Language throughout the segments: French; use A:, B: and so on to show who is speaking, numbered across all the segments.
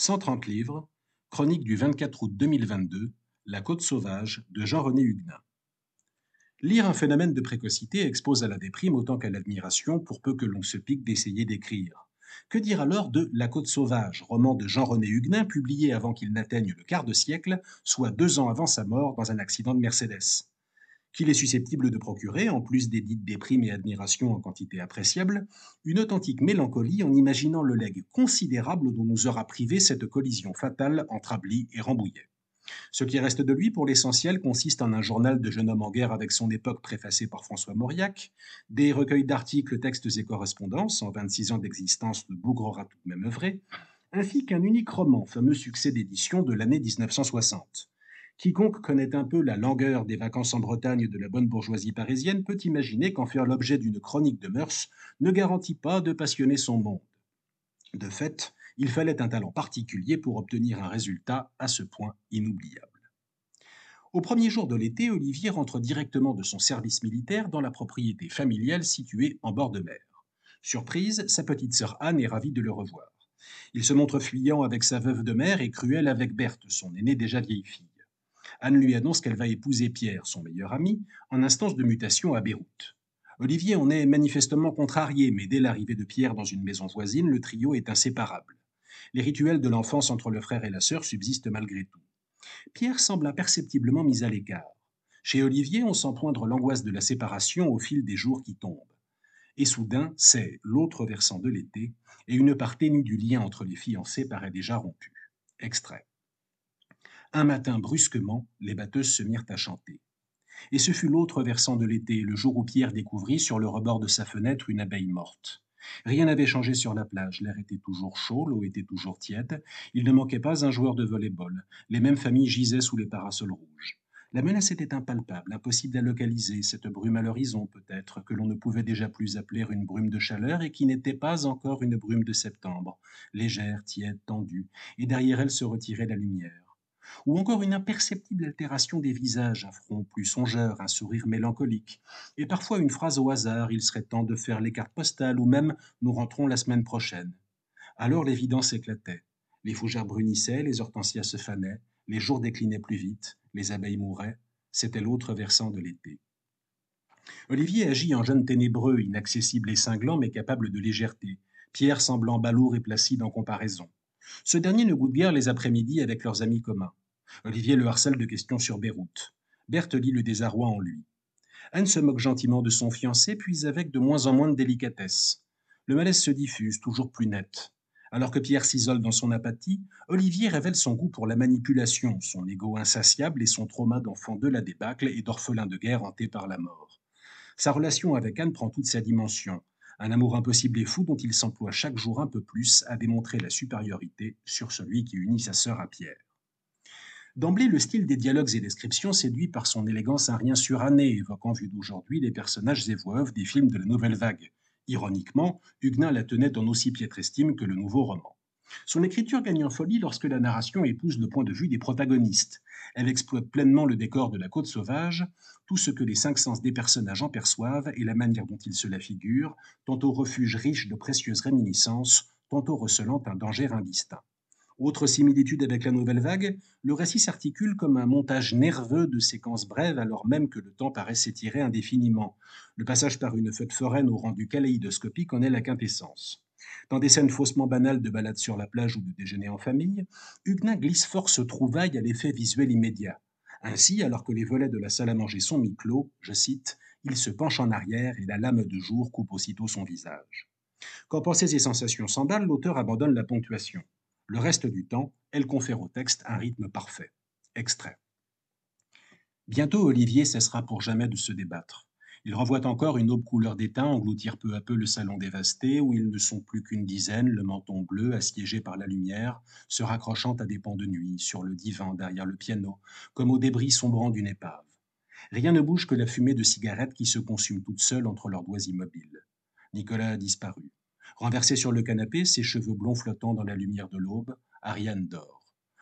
A: 130 livres, chronique du 24 août 2022, La Côte sauvage de Jean-René Huguenin. Lire un phénomène de précocité expose à la déprime autant qu'à l'admiration pour peu que l'on se pique d'essayer d'écrire. Que dire alors de La Côte sauvage, roman de Jean-René Huguenin publié avant qu'il n'atteigne le quart de siècle, soit deux ans avant sa mort dans un accident de Mercedes? Qu'il est susceptible de procurer, en plus des dites et admiration en quantité appréciable, une authentique mélancolie en imaginant le legs considérable dont nous aura privé cette collision fatale entre Ably et Rambouillet. Ce qui reste de lui, pour l'essentiel, consiste en un journal de jeune homme en guerre avec son époque préfacé par François Mauriac, des recueils d'articles, textes et correspondances, en 26 ans d'existence, de Bougre tout de même œuvré, ainsi qu'un unique roman, fameux succès d'édition de l'année 1960. Quiconque connaît un peu la langueur des vacances en Bretagne de la bonne bourgeoisie parisienne peut imaginer qu'en faire l'objet d'une chronique de mœurs ne garantit pas de passionner son monde. De fait, il fallait un talent particulier pour obtenir un résultat à ce point inoubliable. Au premier jour de l'été, Olivier rentre directement de son service militaire dans la propriété familiale située en bord de mer. Surprise, sa petite sœur Anne est ravie de le revoir. Il se montre fuyant avec sa veuve de mère et cruel avec Berthe, son aînée déjà vieille fille. Anne lui annonce qu'elle va épouser Pierre, son meilleur ami, en instance de mutation à Beyrouth. Olivier en est manifestement contrarié, mais dès l'arrivée de Pierre dans une maison voisine, le trio est inséparable. Les rituels de l'enfance entre le frère et la sœur subsistent malgré tout. Pierre semble imperceptiblement mis à l'écart. Chez Olivier, on sent poindre l'angoisse de la séparation au fil des jours qui tombent. Et soudain, c'est l'autre versant de l'été, et une part ténue du lien entre les fiancés paraît déjà rompue. Extrait. Un matin, brusquement, les batteuses se mirent à chanter. Et ce fut l'autre versant de l'été, le jour où Pierre découvrit sur le rebord de sa fenêtre une abeille morte. Rien n'avait changé sur la plage, l'air était toujours chaud, l'eau était toujours tiède, il ne manquait pas un joueur de volley-ball, les mêmes familles gisaient sous les parasols rouges. La menace était impalpable, impossible à localiser, cette brume à l'horizon peut-être, que l'on ne pouvait déjà plus appeler une brume de chaleur et qui n'était pas encore une brume de septembre, légère, tiède, tendue, et derrière elle se retirait la lumière ou encore une imperceptible altération des visages, un front plus songeur, un sourire mélancolique, et parfois une phrase au hasard, il serait temps de faire les cartes postales, ou même nous rentrons la semaine prochaine. Alors l'évidence éclatait. Les fougères brunissaient, les hortensias se fanaient, les jours déclinaient plus vite, les abeilles mouraient, c'était l'autre versant de l'été. Olivier agit en jeune ténébreux, inaccessible et cinglant, mais capable de légèreté, Pierre semblant balourd et placide en comparaison. Ce dernier ne goûte guère les après-midi avec leurs amis communs. Olivier le harcèle de questions sur Beyrouth. Berthe lit le désarroi en lui. Anne se moque gentiment de son fiancé, puis avec de moins en moins de délicatesse. Le malaise se diffuse, toujours plus net. Alors que Pierre s'isole dans son apathie, Olivier révèle son goût pour la manipulation, son ego insatiable et son trauma d'enfant de la débâcle et d'orphelin de guerre hanté par la mort. Sa relation avec Anne prend toute sa dimension, un amour impossible et fou dont il s'emploie chaque jour un peu plus à démontrer la supériorité sur celui qui unit sa sœur à Pierre. D'emblée, le style des dialogues et descriptions séduit par son élégance un rien suranné, évoquant vu d'aujourd'hui les personnages et voix des films de la nouvelle vague. Ironiquement, Huguenin la tenait en aussi piètre estime que le nouveau roman. Son écriture gagne en folie lorsque la narration épouse le point de vue des protagonistes. Elle exploite pleinement le décor de la côte sauvage, tout ce que les cinq sens des personnages en perçoivent et la manière dont ils se la figurent, tantôt refuge riche de précieuses réminiscences, tantôt recelant un danger indistinct. Autre similitude avec la nouvelle vague, le récit s'articule comme un montage nerveux de séquences brèves alors même que le temps paraît s'étirer indéfiniment. Le passage par une fête foraine au rendu kaléidoscopique en est la quintessence. Dans des scènes faussement banales de balade sur la plage ou de déjeuner en famille, Huguenin glisse force trouvaille à l'effet visuel immédiat. Ainsi, alors que les volets de la salle à manger sont mi-clos, je cite, il se penche en arrière et la lame de jour coupe aussitôt son visage. Quand pensées et sensations s'emballent, l'auteur abandonne la ponctuation. Le reste du temps, elle confère au texte un rythme parfait. Extrait. Bientôt Olivier cessera pour jamais de se débattre. Il revoit encore une aube couleur d'étain engloutir peu à peu le salon dévasté, où ils ne sont plus qu'une dizaine, le menton bleu, assiégé par la lumière, se raccrochant à des pans de nuit, sur le divan, derrière le piano, comme aux débris sombrants d'une épave. Rien ne bouge que la fumée de cigarettes qui se consume toute seule entre leurs doigts immobiles. Nicolas a disparu. Renversé sur le canapé, ses cheveux blonds flottant dans la lumière de l'aube, Ariane dort.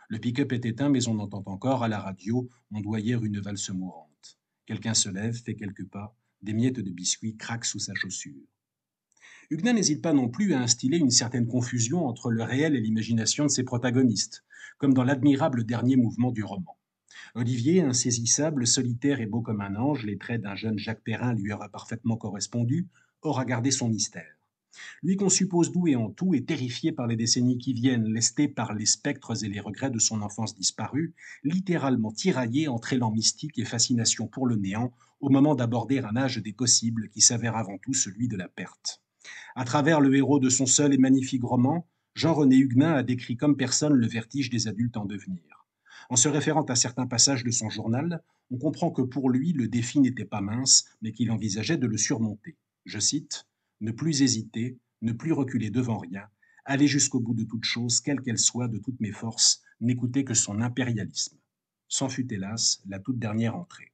A: Le pick-up est éteint, mais on entend encore à la radio ondoyer une valse mourante. Quelqu'un se lève, fait quelques pas, des miettes de biscuits craquent sous sa chaussure. Huguenin n'hésite pas non plus à instiller une certaine confusion entre le réel et l'imagination de ses protagonistes, comme dans l'admirable dernier mouvement du roman. Olivier, insaisissable, solitaire et beau comme un ange, les traits d'un jeune Jacques Perrin lui aura parfaitement correspondu, aura gardé son mystère. Lui qu'on suppose doué en tout et terrifié par les décennies qui viennent, lesté par les spectres et les regrets de son enfance disparue, littéralement tiraillé entre élan mystique et fascination pour le néant, au moment d'aborder un âge des possibles qui s'avère avant tout celui de la perte. À travers le héros de son seul et magnifique roman, Jean-René Huguenin a décrit comme personne le vertige des adultes en devenir. En se référant à certains passages de son journal, on comprend que pour lui, le défi n'était pas mince, mais qu'il envisageait de le surmonter. Je cite ne plus hésiter, ne plus reculer devant rien, aller jusqu'au bout de toute chose, quelle qu'elle soit, de toutes mes forces, n'écouter que son impérialisme. S'en fut hélas la toute dernière entrée.